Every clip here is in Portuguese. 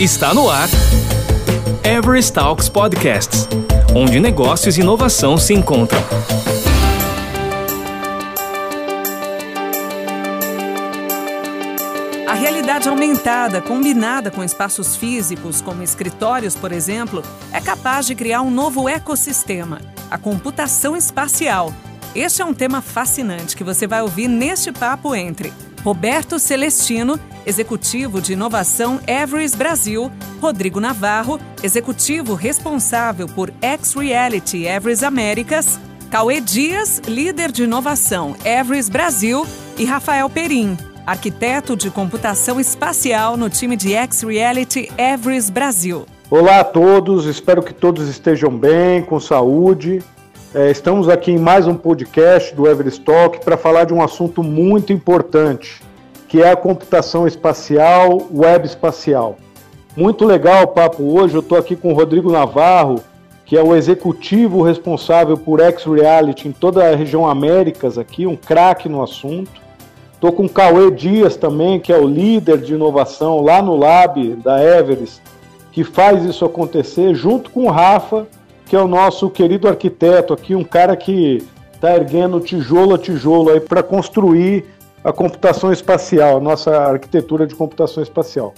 Está no ar Everest Talks Podcasts, onde negócios e inovação se encontram. A realidade aumentada, combinada com espaços físicos, como escritórios, por exemplo, é capaz de criar um novo ecossistema, a computação espacial. Este é um tema fascinante que você vai ouvir neste papo entre Roberto Celestino, executivo de inovação Everest Brasil, Rodrigo Navarro, executivo responsável por X-Reality Everest Américas, Cauê Dias, líder de inovação Everest Brasil e Rafael Perim, arquiteto de computação espacial no time de X-Reality Everest Brasil. Olá a todos, espero que todos estejam bem, com saúde. É, estamos aqui em mais um podcast do Everest Talk para falar de um assunto muito importante, que é a computação espacial, web espacial. Muito legal o papo hoje, eu estou aqui com o Rodrigo Navarro, que é o executivo responsável por X-Reality em toda a região Américas aqui, um craque no assunto. Estou com o Cauê Dias também, que é o líder de inovação lá no Lab da Everest, que faz isso acontecer, junto com o Rafa, que é o nosso querido arquiteto aqui, um cara que está erguendo tijolo a tijolo aí para construir a computação espacial, a nossa arquitetura de computação espacial.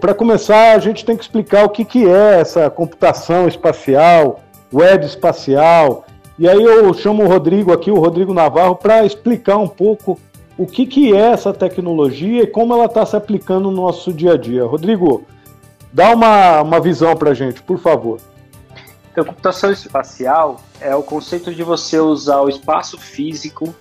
Para começar, a gente tem que explicar o que, que é essa computação espacial, web espacial. E aí eu chamo o Rodrigo aqui, o Rodrigo Navarro, para explicar um pouco o que, que é essa tecnologia e como ela está se aplicando no nosso dia a dia. Rodrigo, dá uma, uma visão para a gente, por favor. Então, computação espacial é o conceito de você usar o espaço físico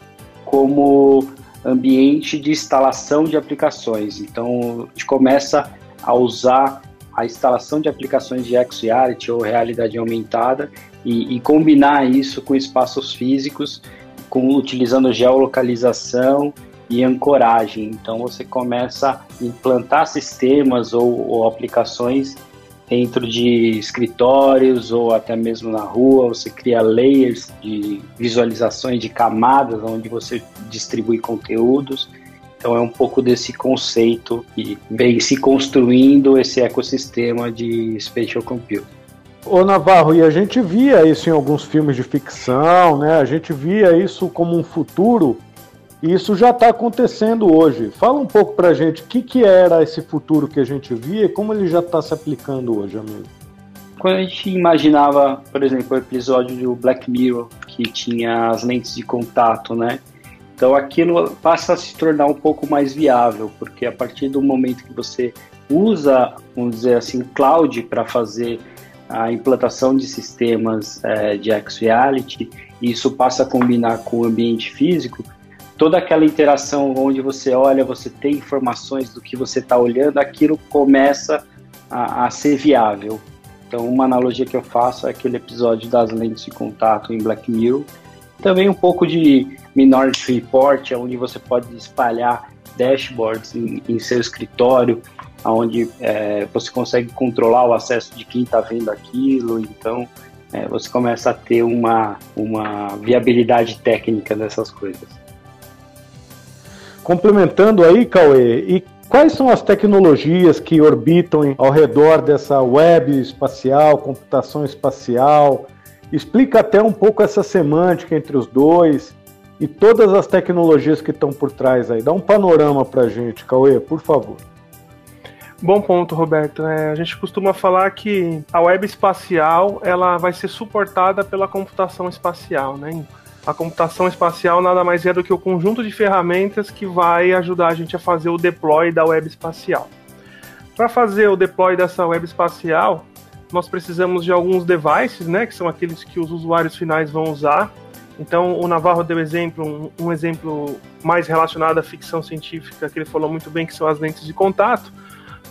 como ambiente de instalação de aplicações. Então, a gente começa a usar a instalação de aplicações de XR ou realidade aumentada e, e, combinar isso com espaços físicos, com, utilizando geolocalização e ancoragem. Então, você começa a implantar sistemas ou, ou aplicações dentro de escritórios ou até mesmo na rua, você cria layers de visualizações de camadas onde você distribui conteúdos. Então é um pouco desse conceito que vem se construindo esse ecossistema de spatial computing. Ô Navarro, e a gente via isso em alguns filmes de ficção, né? A gente via isso como um futuro e isso já está acontecendo hoje. Fala um pouco para a gente o que, que era esse futuro que a gente via e como ele já está se aplicando hoje, amigo. Quando a gente imaginava, por exemplo, o episódio do Black Mirror, que tinha as lentes de contato, né? Então aquilo passa a se tornar um pouco mais viável, porque a partir do momento que você usa, vamos dizer assim, cloud para fazer a implantação de sistemas é, de X-Reality, isso passa a combinar com o ambiente físico, toda aquela interação onde você olha, você tem informações do que você está olhando, aquilo começa a, a, ser viável. Então, uma analogia que eu faço é aquele episódio das lentes de contato em Black Mirror. Também um pouco de Minority Report, onde você pode espalhar dashboards em, em seu escritório, onde é, você consegue controlar o acesso de quem está vendo aquilo. Então, é, você começa a ter uma, uma viabilidade técnica dessas coisas. Complementando aí, Cauê, e quais são as tecnologias que orbitam ao redor dessa web espacial, computação espacial? Explica até um pouco essa semântica entre os dois e todas as tecnologias que estão por trás aí. Dá um panorama para a gente, Cauê, por favor. Bom ponto, Roberto. É, a gente costuma falar que a web espacial ela vai ser suportada pela computação espacial, né? A computação espacial nada mais é do que o conjunto de ferramentas que vai ajudar a gente a fazer o deploy da web espacial. Para fazer o deploy dessa web espacial, nós precisamos de alguns devices, né, que são aqueles que os usuários finais vão usar. Então, o Navarro deu exemplo, um, um exemplo mais relacionado à ficção científica, que ele falou muito bem, que são as lentes de contato.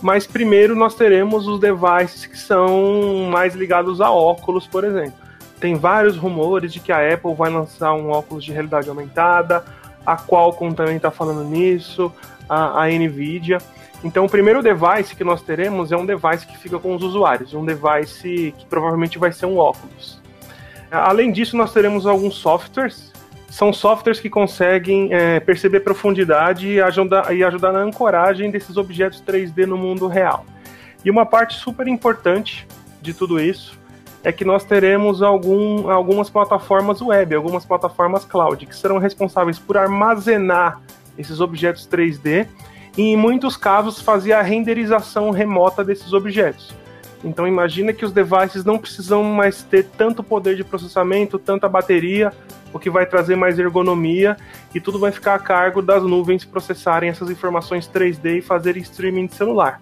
Mas primeiro nós teremos os devices que são mais ligados a óculos, por exemplo. Tem vários rumores de que a Apple vai lançar um óculos de realidade aumentada, a Qualcomm também está falando nisso, a, a Nvidia. Então, o primeiro device que nós teremos é um device que fica com os usuários, um device que provavelmente vai ser um óculos. Além disso, nós teremos alguns softwares. São softwares que conseguem é, perceber profundidade e ajudar, e ajudar na ancoragem desses objetos 3D no mundo real. E uma parte super importante de tudo isso é que nós teremos algum, algumas plataformas web, algumas plataformas cloud, que serão responsáveis por armazenar esses objetos 3D e, em muitos casos, fazer a renderização remota desses objetos. Então, imagina que os devices não precisam mais ter tanto poder de processamento, tanta bateria, o que vai trazer mais ergonomia e tudo vai ficar a cargo das nuvens processarem essas informações 3D e fazerem streaming de celular.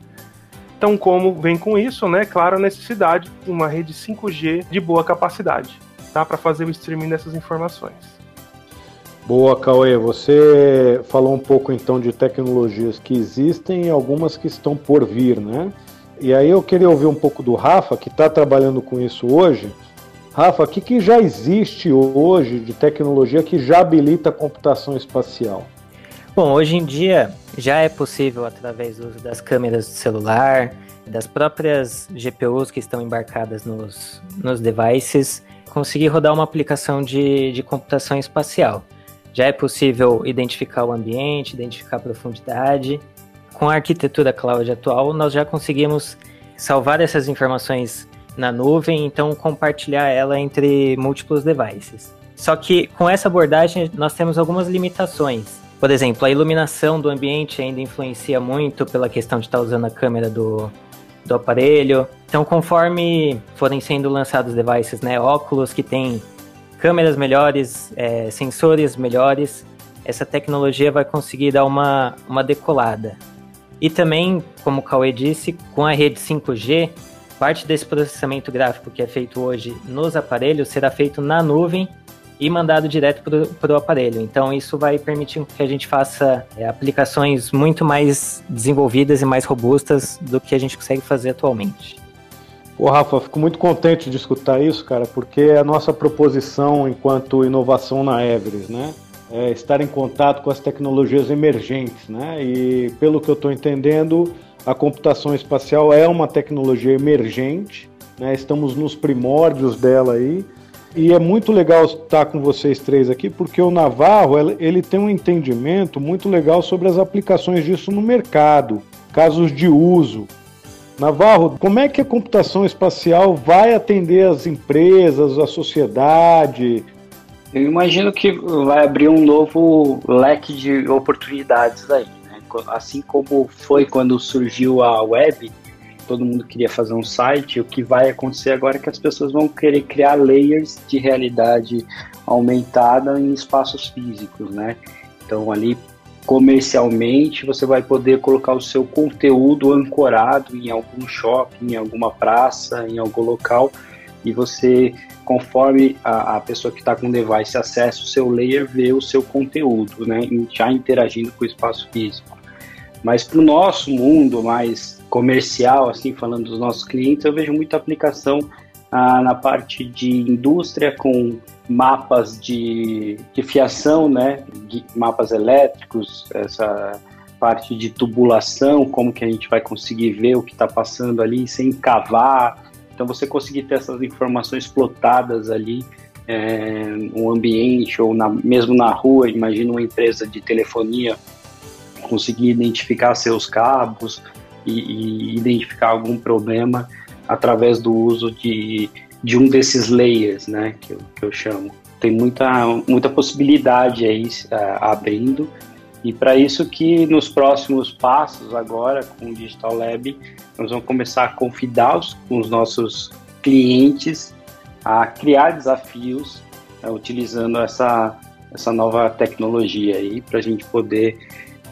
Então, como vem com isso, né? Claro, a necessidade de uma rede 5G de boa capacidade, tá? Para fazer o streaming dessas informações. Boa, Cauê. Você falou um pouco então de tecnologias que existem e algumas que estão por vir, né? E aí eu queria ouvir um pouco do Rafa, que está trabalhando com isso hoje. Rafa, o que, que já existe hoje de tecnologia que já habilita a computação espacial? Bom, hoje em dia já é possível, através do uso das câmeras do celular, das próprias GPUs que estão embarcadas nos, nos devices, conseguir rodar uma aplicação de, de computação espacial. Já é possível identificar o ambiente, identificar a profundidade. Com a arquitetura cloud atual, nós já conseguimos salvar essas informações na nuvem, então compartilhar ela entre múltiplos devices. Só que com essa abordagem nós temos algumas limitações. Por exemplo, a iluminação do ambiente ainda influencia muito pela questão de estar usando a câmera do, do aparelho. Então, conforme forem sendo lançados devices, né, óculos que têm câmeras melhores, é, sensores melhores, essa tecnologia vai conseguir dar uma, uma decolada. E também, como o Cauê disse, com a rede 5G, parte desse processamento gráfico que é feito hoje nos aparelhos será feito na nuvem e mandado direto para o aparelho. Então isso vai permitir que a gente faça é, aplicações muito mais desenvolvidas e mais robustas do que a gente consegue fazer atualmente. Pô, Rafa, fico muito contente de escutar isso, cara, porque é a nossa proposição enquanto inovação na Everest, né? É estar em contato com as tecnologias emergentes, né? E pelo que eu estou entendendo, a computação espacial é uma tecnologia emergente, né? Estamos nos primórdios dela aí e é muito legal estar com vocês três aqui, porque o Navarro ele tem um entendimento muito legal sobre as aplicações disso no mercado, casos de uso. Navarro, como é que a computação espacial vai atender as empresas, a sociedade? Eu imagino que vai abrir um novo leque de oportunidades aí. Né? Assim como foi quando surgiu a web, todo mundo queria fazer um site, o que vai acontecer agora é que as pessoas vão querer criar layers de realidade aumentada em espaços físicos, né? Então ali comercialmente você vai poder colocar o seu conteúdo ancorado em algum shopping, em alguma praça, em algum local e você, conforme a, a pessoa que está com o device acessa o seu layer, vê o seu conteúdo, né? Já interagindo com o espaço físico. Mas para o nosso mundo mais comercial, assim, falando dos nossos clientes, eu vejo muita aplicação ah, na parte de indústria com mapas de, de fiação, né, de mapas elétricos, essa parte de tubulação, como que a gente vai conseguir ver o que está passando ali sem cavar. Então você conseguir ter essas informações plotadas ali é, no ambiente ou na, mesmo na rua, imagina uma empresa de telefonia conseguir identificar seus cabos, e, e identificar algum problema através do uso de, de um desses layers, né, que eu, que eu chamo. Tem muita, muita possibilidade aí uh, abrindo, e para isso que nos próximos passos agora, com o Digital Lab, nós vamos começar a convidar os, os nossos clientes a criar desafios uh, utilizando essa, essa nova tecnologia aí, para a gente poder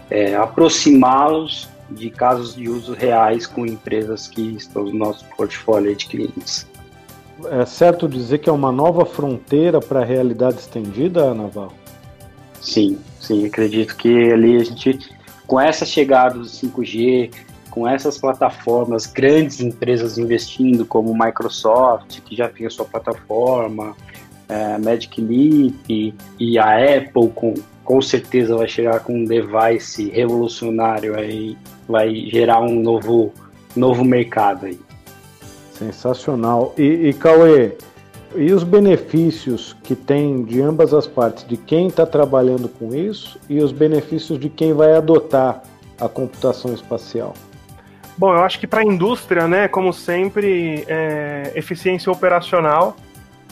é, aproximá-los de casos de uso reais com empresas que estão no nosso portfólio de clientes. É certo dizer que é uma nova fronteira para a realidade estendida, Naval? Sim, sim, acredito que ali a gente, com essa chegada do 5G, com essas plataformas, grandes empresas investindo, como Microsoft, que já tem a sua plataforma, é, Magic Leap e a Apple com com certeza vai chegar com um device revolucionário aí, vai gerar um novo, novo mercado aí. Sensacional. E, e Cauê, e os benefícios que tem de ambas as partes, de quem está trabalhando com isso e os benefícios de quem vai adotar a computação espacial? Bom, eu acho que para a indústria, né, como sempre, é, eficiência operacional,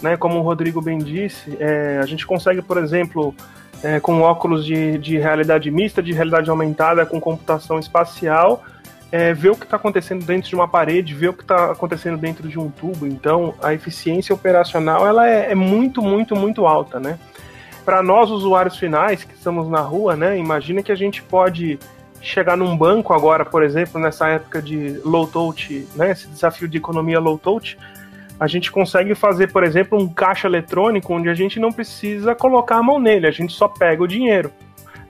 né, como o Rodrigo bem disse, é, a gente consegue, por exemplo, é, com óculos de, de realidade mista, de realidade aumentada, com computação espacial, é, ver o que está acontecendo dentro de uma parede, ver o que está acontecendo dentro de um tubo. Então, a eficiência operacional ela é, é muito, muito, muito alta, né? Para nós usuários finais que estamos na rua, né? Imagina que a gente pode chegar num banco agora, por exemplo, nessa época de low touch, né? Esse desafio de economia low touch, a gente consegue fazer, por exemplo, um caixa eletrônico onde a gente não precisa colocar a mão nele, a gente só pega o dinheiro.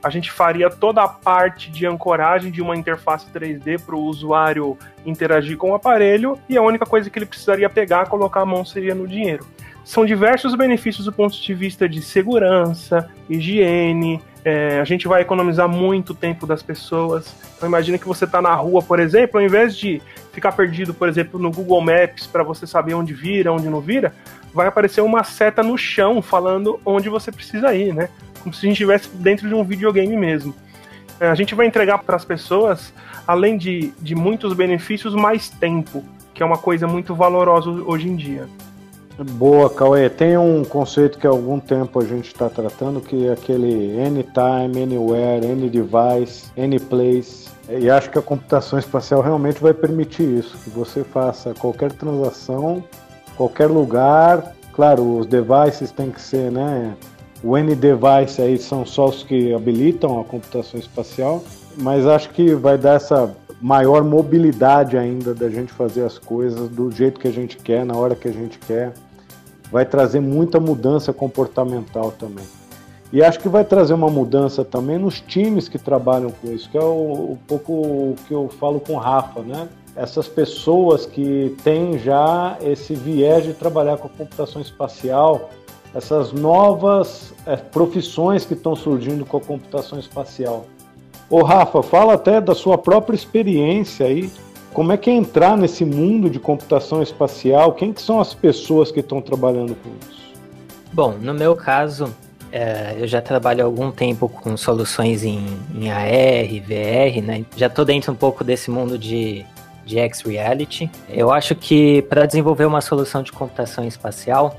A gente faria toda a parte de ancoragem de uma interface 3D para o usuário interagir com o aparelho e a única coisa que ele precisaria pegar, colocar a mão seria no dinheiro. São diversos benefícios do ponto de vista de segurança, higiene, é, a gente vai economizar muito tempo das pessoas. Então imagina que você está na rua, por exemplo, ao invés de ficar perdido, por exemplo, no Google Maps para você saber onde vira, onde não vira, vai aparecer uma seta no chão falando onde você precisa ir, né? Como se a gente estivesse dentro de um videogame mesmo. É, a gente vai entregar para as pessoas, além de, de muitos benefícios, mais tempo, que é uma coisa muito valorosa hoje em dia. Boa, Cauê. Tem um conceito que há algum tempo a gente está tratando, que é aquele anytime, anywhere, any device, any place. E acho que a computação espacial realmente vai permitir isso, que você faça qualquer transação, qualquer lugar. Claro, os devices têm que ser, né? O N device aí são só os que habilitam a computação espacial, mas acho que vai dar essa maior mobilidade ainda da gente fazer as coisas do jeito que a gente quer, na hora que a gente quer vai trazer muita mudança comportamental também. E acho que vai trazer uma mudança também nos times que trabalham com isso, que é um pouco o que eu falo com o Rafa, né? Essas pessoas que têm já esse viés de trabalhar com a computação espacial, essas novas é, profissões que estão surgindo com a computação espacial. Ô Rafa, fala até da sua própria experiência aí como é que é entrar nesse mundo de computação espacial? Quem que são as pessoas que estão trabalhando com isso? Bom, no meu caso, é, eu já trabalho há algum tempo com soluções em, em AR, VR, né? Já estou dentro um pouco desse mundo de, de X-Reality. Eu acho que para desenvolver uma solução de computação espacial,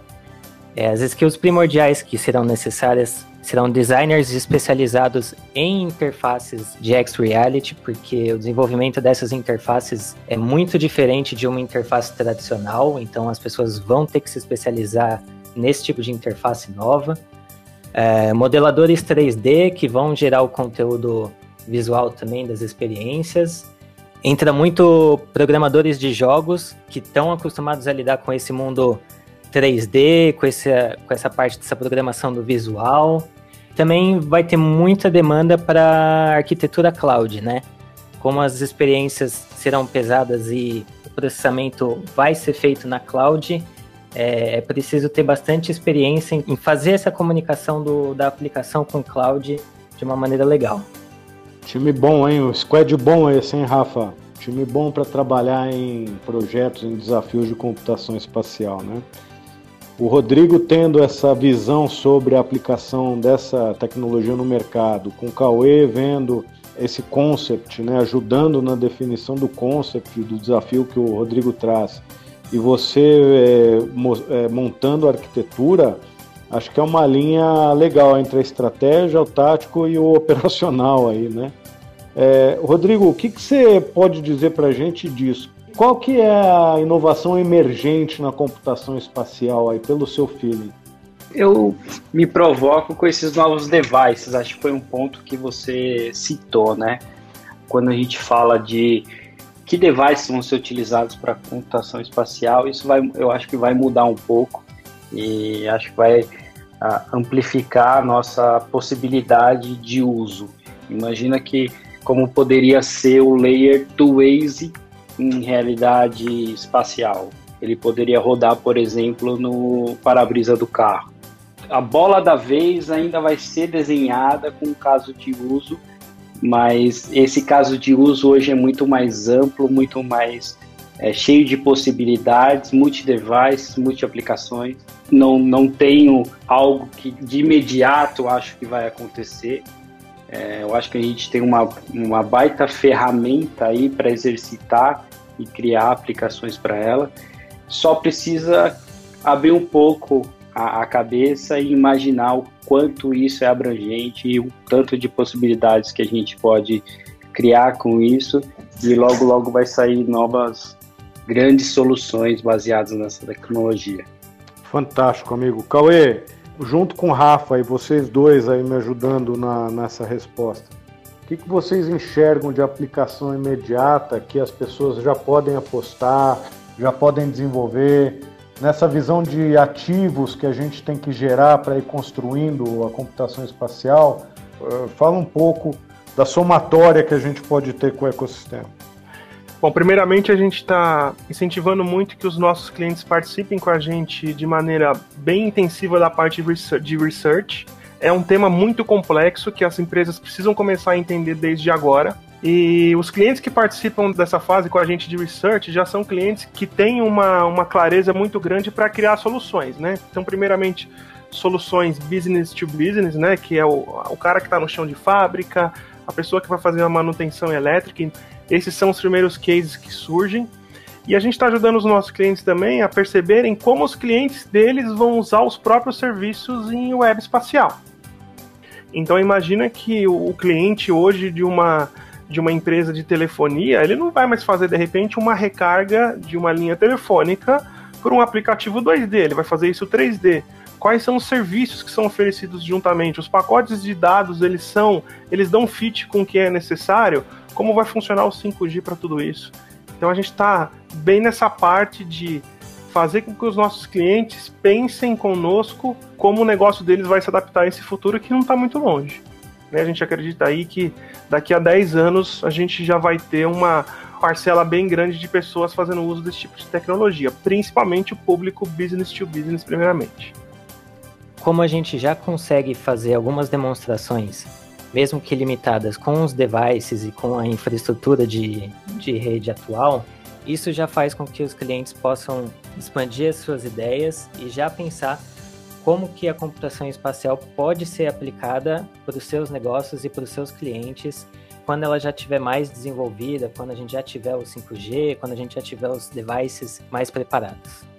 é, as skills primordiais que serão necessárias serão designers especializados em interfaces de X-Reality, porque o desenvolvimento dessas interfaces é muito diferente de uma interface tradicional, então as pessoas vão ter que se especializar nesse tipo de interface nova. É, modeladores 3D que vão gerar o conteúdo visual também das experiências. Entra muito programadores de jogos que estão acostumados a lidar com esse mundo 3D, com, com essa parte dessa programação do visual. Também vai ter muita demanda para arquitetura cloud, né? Como as experiências serão pesadas e o processamento vai ser feito na cloud, é, é preciso ter bastante experiência em fazer essa comunicação do, da aplicação com cloud de uma maneira legal. Time bom, hein? O squad bom esse, hein, Rafa? Time bom para trabalhar em projetos, em desafios de computação espacial, né? O Rodrigo tendo essa visão sobre a aplicação dessa tecnologia no mercado, com o Cauê vendo esse concept, né, ajudando na definição do concept, do desafio que o Rodrigo traz, e você é, é, montando a arquitetura, acho que é uma linha legal entre a estratégia, o tático e o operacional aí, né? É, Rodrigo, o que, que você pode dizer para a gente disso? Qual que é a inovação emergente na computação espacial aí, pelo seu feeling? Eu me provoco com esses novos devices, acho que foi um ponto que você citou, né? Quando a gente fala de que devices vão ser utilizados para computação espacial, isso vai, eu acho que vai mudar um pouco e acho que vai a, amplificar a nossa possibilidade de uso. Imagina que como poderia ser o layer do Waze em realidade espacial. Ele poderia rodar, por exemplo, no para-brisa do carro. A bola da vez ainda vai ser desenhada com caso de uso, mas esse caso de uso hoje é muito mais amplo, muito mais é, cheio de possibilidades, multi-device, multi-aplicações. Não, não tenho algo que de imediato acho que vai acontecer, É, eu acho que a gente tem uma, uma baita ferramenta aí para exercitar e criar aplicações para ela. Só precisa abrir um pouco a, a, cabeça e imaginar o quanto isso é abrangente e o tanto de possibilidades que a gente pode criar com isso e logo logo vai sair novas grandes soluções baseadas nessa tecnologia. Fantástico, amigo. Cauê, junto com o Rafa e vocês dois aí me ajudando na, nessa resposta, o que, que vocês enxergam de aplicação imediata que as pessoas já podem apostar, já podem desenvolver? Nessa visão de ativos que a gente tem que gerar para ir construindo a computação espacial, eh, fala um pouco da somatória que a gente pode ter com o ecossistema. Bom, primeiramente a gente está incentivando muito que os nossos clientes participem com a gente de maneira bem intensiva da parte de research. É um tema muito complexo que as empresas precisam começar a entender desde agora. E os clientes que participam dessa fase com a gente de research já são clientes que têm uma, uma clareza muito grande para criar soluções, né? Então, primeiramente, soluções business to business, né? Que é o, o cara que está no chão de fábrica, a pessoa que vai fazer a manutenção elétrica. Esses são os primeiros cases que surgem. E a gente está ajudando os nossos clientes também a perceberem como os clientes deles vão usar os próprios serviços em web espacial. Então imagina que o cliente hoje de uma de uma empresa de telefonia, ele não vai mais fazer de repente uma recarga de uma linha telefônica por um aplicativo 2D, ele vai fazer isso 3D. Quais são os serviços que são oferecidos juntamente? Os pacotes de dados, eles são, eles dão fit com o que é necessário? Como vai funcionar o 5G para tudo isso? Então a gente está bem nessa parte de fazer com que os nossos clientes pensem conosco como o negócio deles vai se adaptar a esse futuro que não está muito longe. Né? A gente acredita aí que daqui a 10 anos a gente já vai ter uma parcela bem grande de pessoas fazendo uso desse tipo de tecnologia, principalmente o público business to business, primeiramente. Como a gente já consegue fazer algumas demonstrações, mesmo que limitadas, com os devices e com a infraestrutura de, de rede atual, isso já faz com que os clientes possam expandir as suas ideias e já pensar como que a computação espacial pode ser aplicada para os seus negócios e para os seus clientes quando ela já estiver mais desenvolvida, quando a gente já tiver o 5G, quando a gente já tiver os devices mais preparados.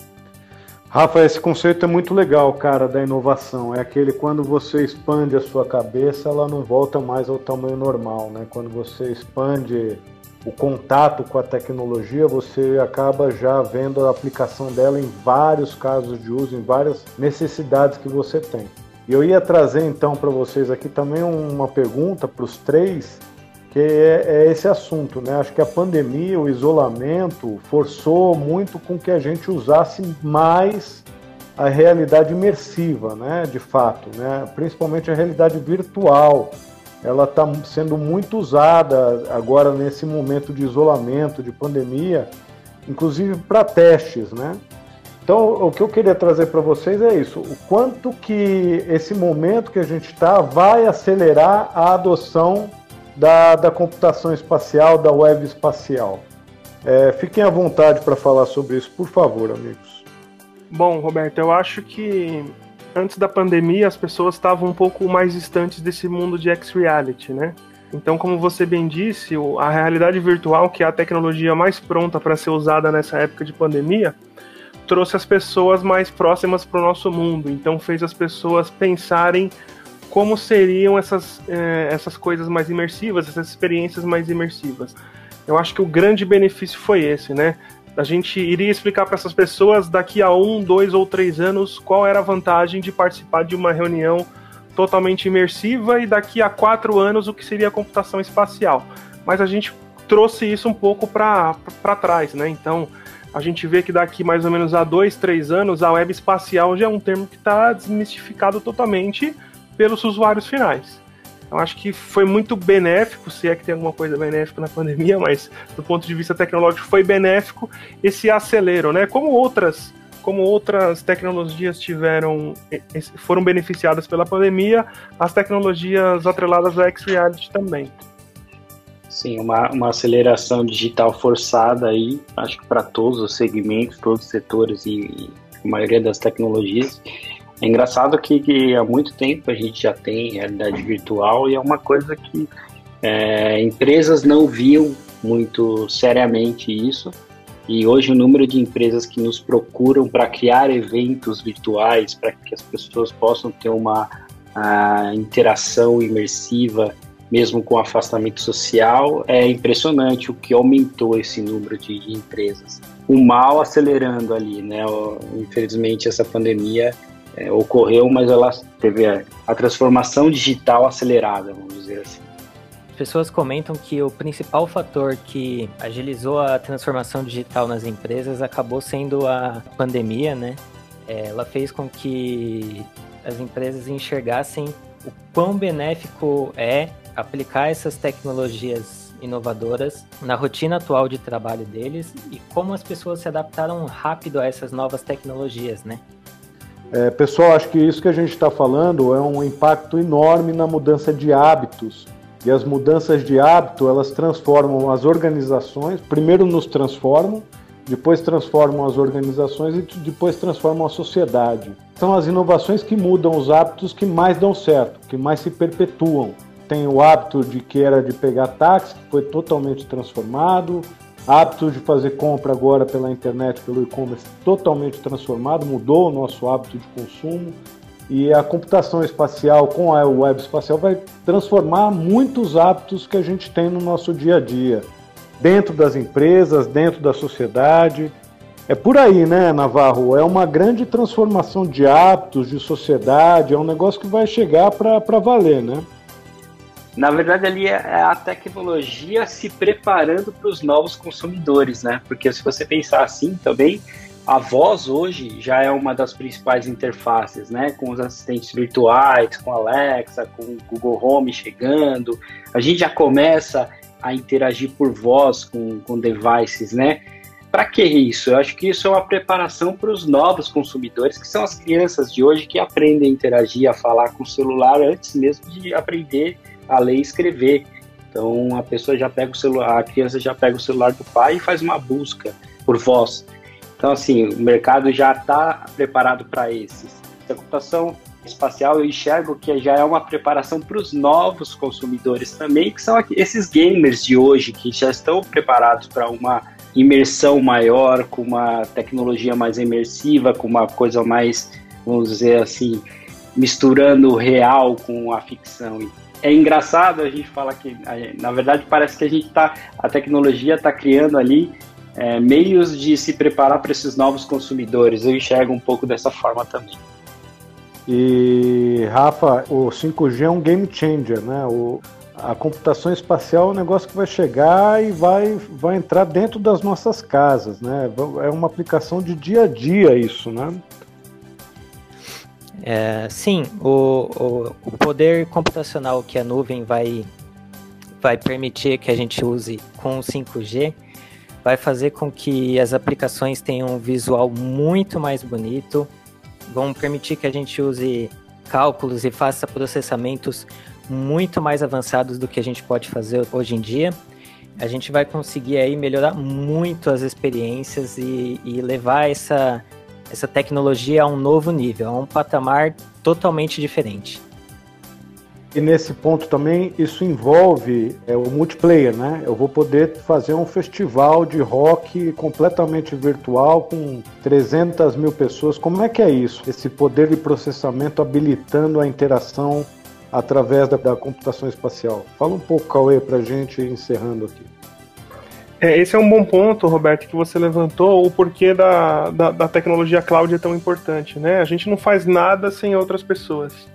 Rafa, esse conceito é muito legal, cara, da inovação. É aquele quando você expande a sua cabeça, ela não volta mais ao tamanho normal, né? Quando você expande o contato com a tecnologia, você acaba já vendo a aplicação dela em vários casos de uso, em várias necessidades que você tem. E eu ia trazer então para vocês aqui também uma pergunta para os três, é, é, esse assunto, né? Acho que a pandemia, o isolamento, forçou muito com que a gente usasse mais a realidade imersiva, né? De fato, né? Principalmente a realidade virtual ela está sendo muito usada agora nesse momento de isolamento, de pandemia, inclusive para testes, né? Então, o que eu queria trazer para vocês é isso: o quanto que esse momento que a gente está vai acelerar a adoção da, da computação espacial, da web espacial. É, fiquem à vontade para falar sobre isso, por favor, amigos. Bom, Roberto, eu acho que antes da pandemia, as pessoas estavam um pouco mais distantes desse mundo de X-Reality, né? Então, como você bem disse, a realidade virtual, que é a tecnologia mais pronta para ser usada nessa época de pandemia, trouxe as pessoas mais próximas para o nosso mundo. Então, fez as pessoas pensarem como seriam essas, eh, essas coisas mais imersivas, essas experiências mais imersivas. Eu acho que o grande benefício foi esse, né? a gente iria explicar para essas pessoas daqui a um, dois ou três anos qual era a vantagem de participar de uma reunião totalmente imersiva e daqui a quatro anos o que seria a computação espacial. Mas a gente trouxe isso um pouco para trás, né? Então a gente vê que daqui mais ou menos a dois, três anos a web espacial já é um termo que está desmistificado totalmente pelos usuários finais. Eu acho que foi muito benéfico, se é que tem alguma coisa benéfica na pandemia, mas do ponto de vista tecnológico foi benéfico esse acelero, né? Como outras, como outras tecnologias tiveram foram beneficiadas pela pandemia, as tecnologias atreladas à X-Reality também. Sim, uma, uma aceleração digital forçada aí, acho que para todos os segmentos, todos os setores e, e a maioria das tecnologias. É engraçado que, que, há muito tempo a gente já tem realidade virtual e é uma coisa que é, empresas não viam muito seriamente isso. E hoje o número de empresas que nos procuram para criar eventos virtuais, para que as pessoas possam ter uma interação imersiva, mesmo com afastamento social, é impressionante o que aumentou esse número de empresas. O mal acelerando ali, né? Infelizmente essa pandemia é, ocorreu, mas ela teve a, a transformação digital acelerada, vamos dizer assim pessoas comentam que o principal fator que agilizou a transformação digital nas empresas acabou sendo a pandemia, né? É, ela fez com que as empresas enxergassem o quão benéfico é aplicar essas tecnologias inovadoras na rotina atual de trabalho deles e como as pessoas se adaptaram rápido a essas novas tecnologias, né? É, pessoal, acho que isso que a gente está falando é um impacto enorme na mudança de hábitos. E as mudanças de hábito, elas transformam as organizações, primeiro nos transformam, depois transformam as organizações e depois transformam a sociedade. São as inovações que mudam os hábitos que mais dão certo, que mais se perpetuam. Tem o hábito de que era de pegar táxi, que foi totalmente transformado, hábito de fazer compra agora pela internet, pelo e-commerce, totalmente transformado, mudou o nosso hábito de consumo. E a computação espacial com a web espacial vai transformar muitos hábitos que a gente tem no nosso dia a dia, dentro das empresas, dentro da sociedade. É por aí, né, Navarro? É uma grande transformação de hábitos, de sociedade, é um negócio que vai chegar para valer, né? Na verdade, ali é a tecnologia se preparando para os novos consumidores, né? Porque se você pensar assim também, a voz hoje já é uma das principais interfaces, né? Com os assistentes virtuais, com Alexa, com o Google Home chegando. A gente já começa a interagir por voz com, com devices, né? Para que isso? Eu acho que isso é uma preparação para os novos consumidores, que são as crianças de hoje que aprendem a interagir, a falar com o celular antes mesmo de aprender a ler e escrever. Então a pessoa já pega o celular, a criança já pega o celular do pai e faz uma busca por voz. Então assim, o mercado já está preparado para esses. A computação espacial eu enxergo que já é uma preparação para os novos consumidores também, que são esses gamers de hoje que já estão preparados para uma imersão maior, com uma tecnologia mais imersiva, com uma coisa mais, vamos dizer assim, misturando o real com a ficção é engraçado a gente falar que, na verdade, parece que a gente tá, a tecnologia está criando ali é, meios de se preparar para esses novos consumidores. Eu enxergo um pouco dessa forma também. E Rafa, o 5G é um game changer, né? O, a computação espacial é um negócio que vai chegar e vai, vai entrar dentro das nossas casas, né? É uma aplicação de dia a dia isso, né? É, sim, o, o, o, poder computacional que a nuvem vai, vai permitir que a gente use com o 5G vai fazer com que as aplicações tenham um visual muito mais bonito, vão permitir que a gente use cálculos e faça processamentos muito mais avançados do que a gente pode fazer hoje em dia. A gente vai conseguir aí melhorar muito as experiências e, e levar essa essa tecnologia a um novo nível, a um patamar totalmente diferente. E nesse ponto também isso envolve é, o multiplayer, né? Eu vou poder fazer um festival de rock completamente virtual com 300 mil pessoas. Como é que é isso? Esse poder de processamento habilitando a interação através da, da computação espacial. Fala um pouco, Cauê, para gente encerrando aqui. É, esse é um bom ponto, Roberto, que você levantou, o porquê da, da, da, tecnologia cloud é tão importante, né? A gente não faz nada sem outras pessoas.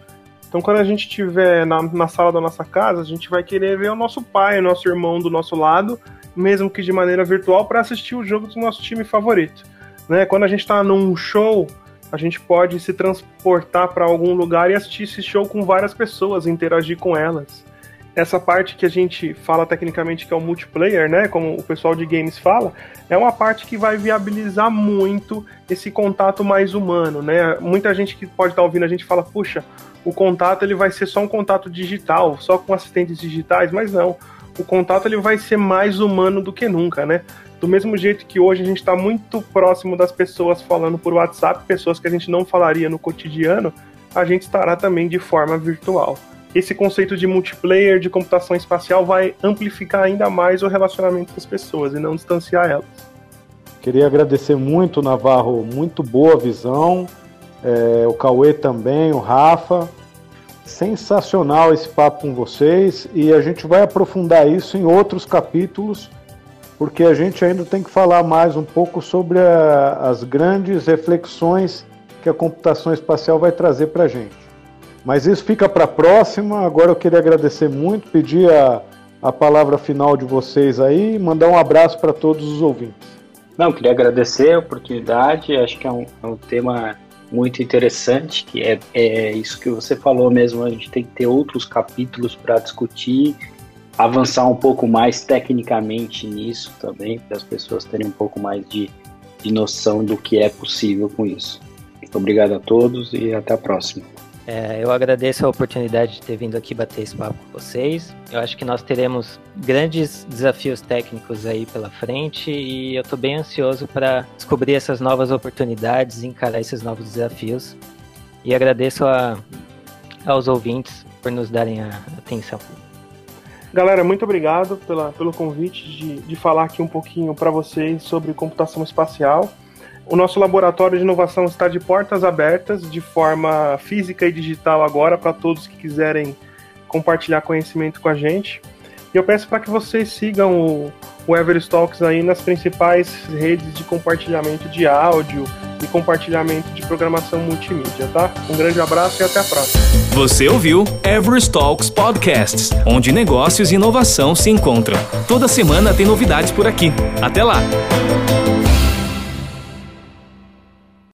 Então, quando a gente estiver na, na sala da nossa casa, a gente vai querer ver o nosso pai, o nosso irmão do nosso lado, mesmo que de maneira virtual, para assistir o jogo do nosso time favorito. Né? Quando a gente está num show, a gente pode se transportar para algum lugar e assistir esse show com várias pessoas, interagir com elas essa parte que a gente fala tecnicamente que é o multiplayer, né, como o pessoal de games fala, é uma parte que vai viabilizar muito esse contato mais humano, né? Muita gente que pode estar ouvindo a gente fala, puxa, o contato ele vai ser só um contato digital, só com assistentes digitais, mas não. O contato ele vai ser mais humano do que nunca, né? Do mesmo jeito que hoje a gente está muito próximo das pessoas falando por WhatsApp, pessoas que a gente não falaria no cotidiano, a gente estará também de forma virtual. Esse conceito de multiplayer, de computação espacial, vai amplificar ainda mais o relacionamento das pessoas e não distanciar elas. Queria agradecer muito, Navarro, muito boa visão. É, o Cauê também, o Rafa. Sensacional esse papo com vocês e a gente vai aprofundar isso em outros capítulos, porque a gente ainda tem que falar mais um pouco sobre a, as grandes reflexões que a computação espacial vai trazer para a gente. Mas isso fica para a próxima. Agora eu queria agradecer muito, pedir a, a palavra final de vocês aí e mandar um abraço para todos os ouvintes. Não, queria agradecer a oportunidade. Acho que é um, é um tema muito interessante, que é, é isso que você falou mesmo. A gente tem que ter outros capítulos para discutir, avançar um pouco mais tecnicamente nisso também, para as pessoas terem um pouco mais de, de noção do que é possível com isso. Obrigado a todos e até a próxima. É, eu agradeço a oportunidade de ter vindo aqui bater esse papo com vocês. Eu acho que nós teremos grandes desafios técnicos aí pela frente e eu estou bem ansioso para descobrir essas novas oportunidades e encarar esses novos desafios. E agradeço a, aos ouvintes por nos darem a atenção. Galera, muito obrigado pela, pelo convite de, de falar aqui um pouquinho para vocês sobre computação espacial. O nosso laboratório de inovação está de portas abertas, de forma física e digital agora, para todos que quiserem compartilhar conhecimento com a gente. E eu peço para que vocês sigam o, o Everest Talks aí nas principais redes de compartilhamento de áudio e compartilhamento de programação multimídia, tá? Um grande abraço e até a próxima. Você ouviu Everest Talks Podcasts, onde negócios e inovação se encontram. Toda semana tem novidades por aqui. Até lá!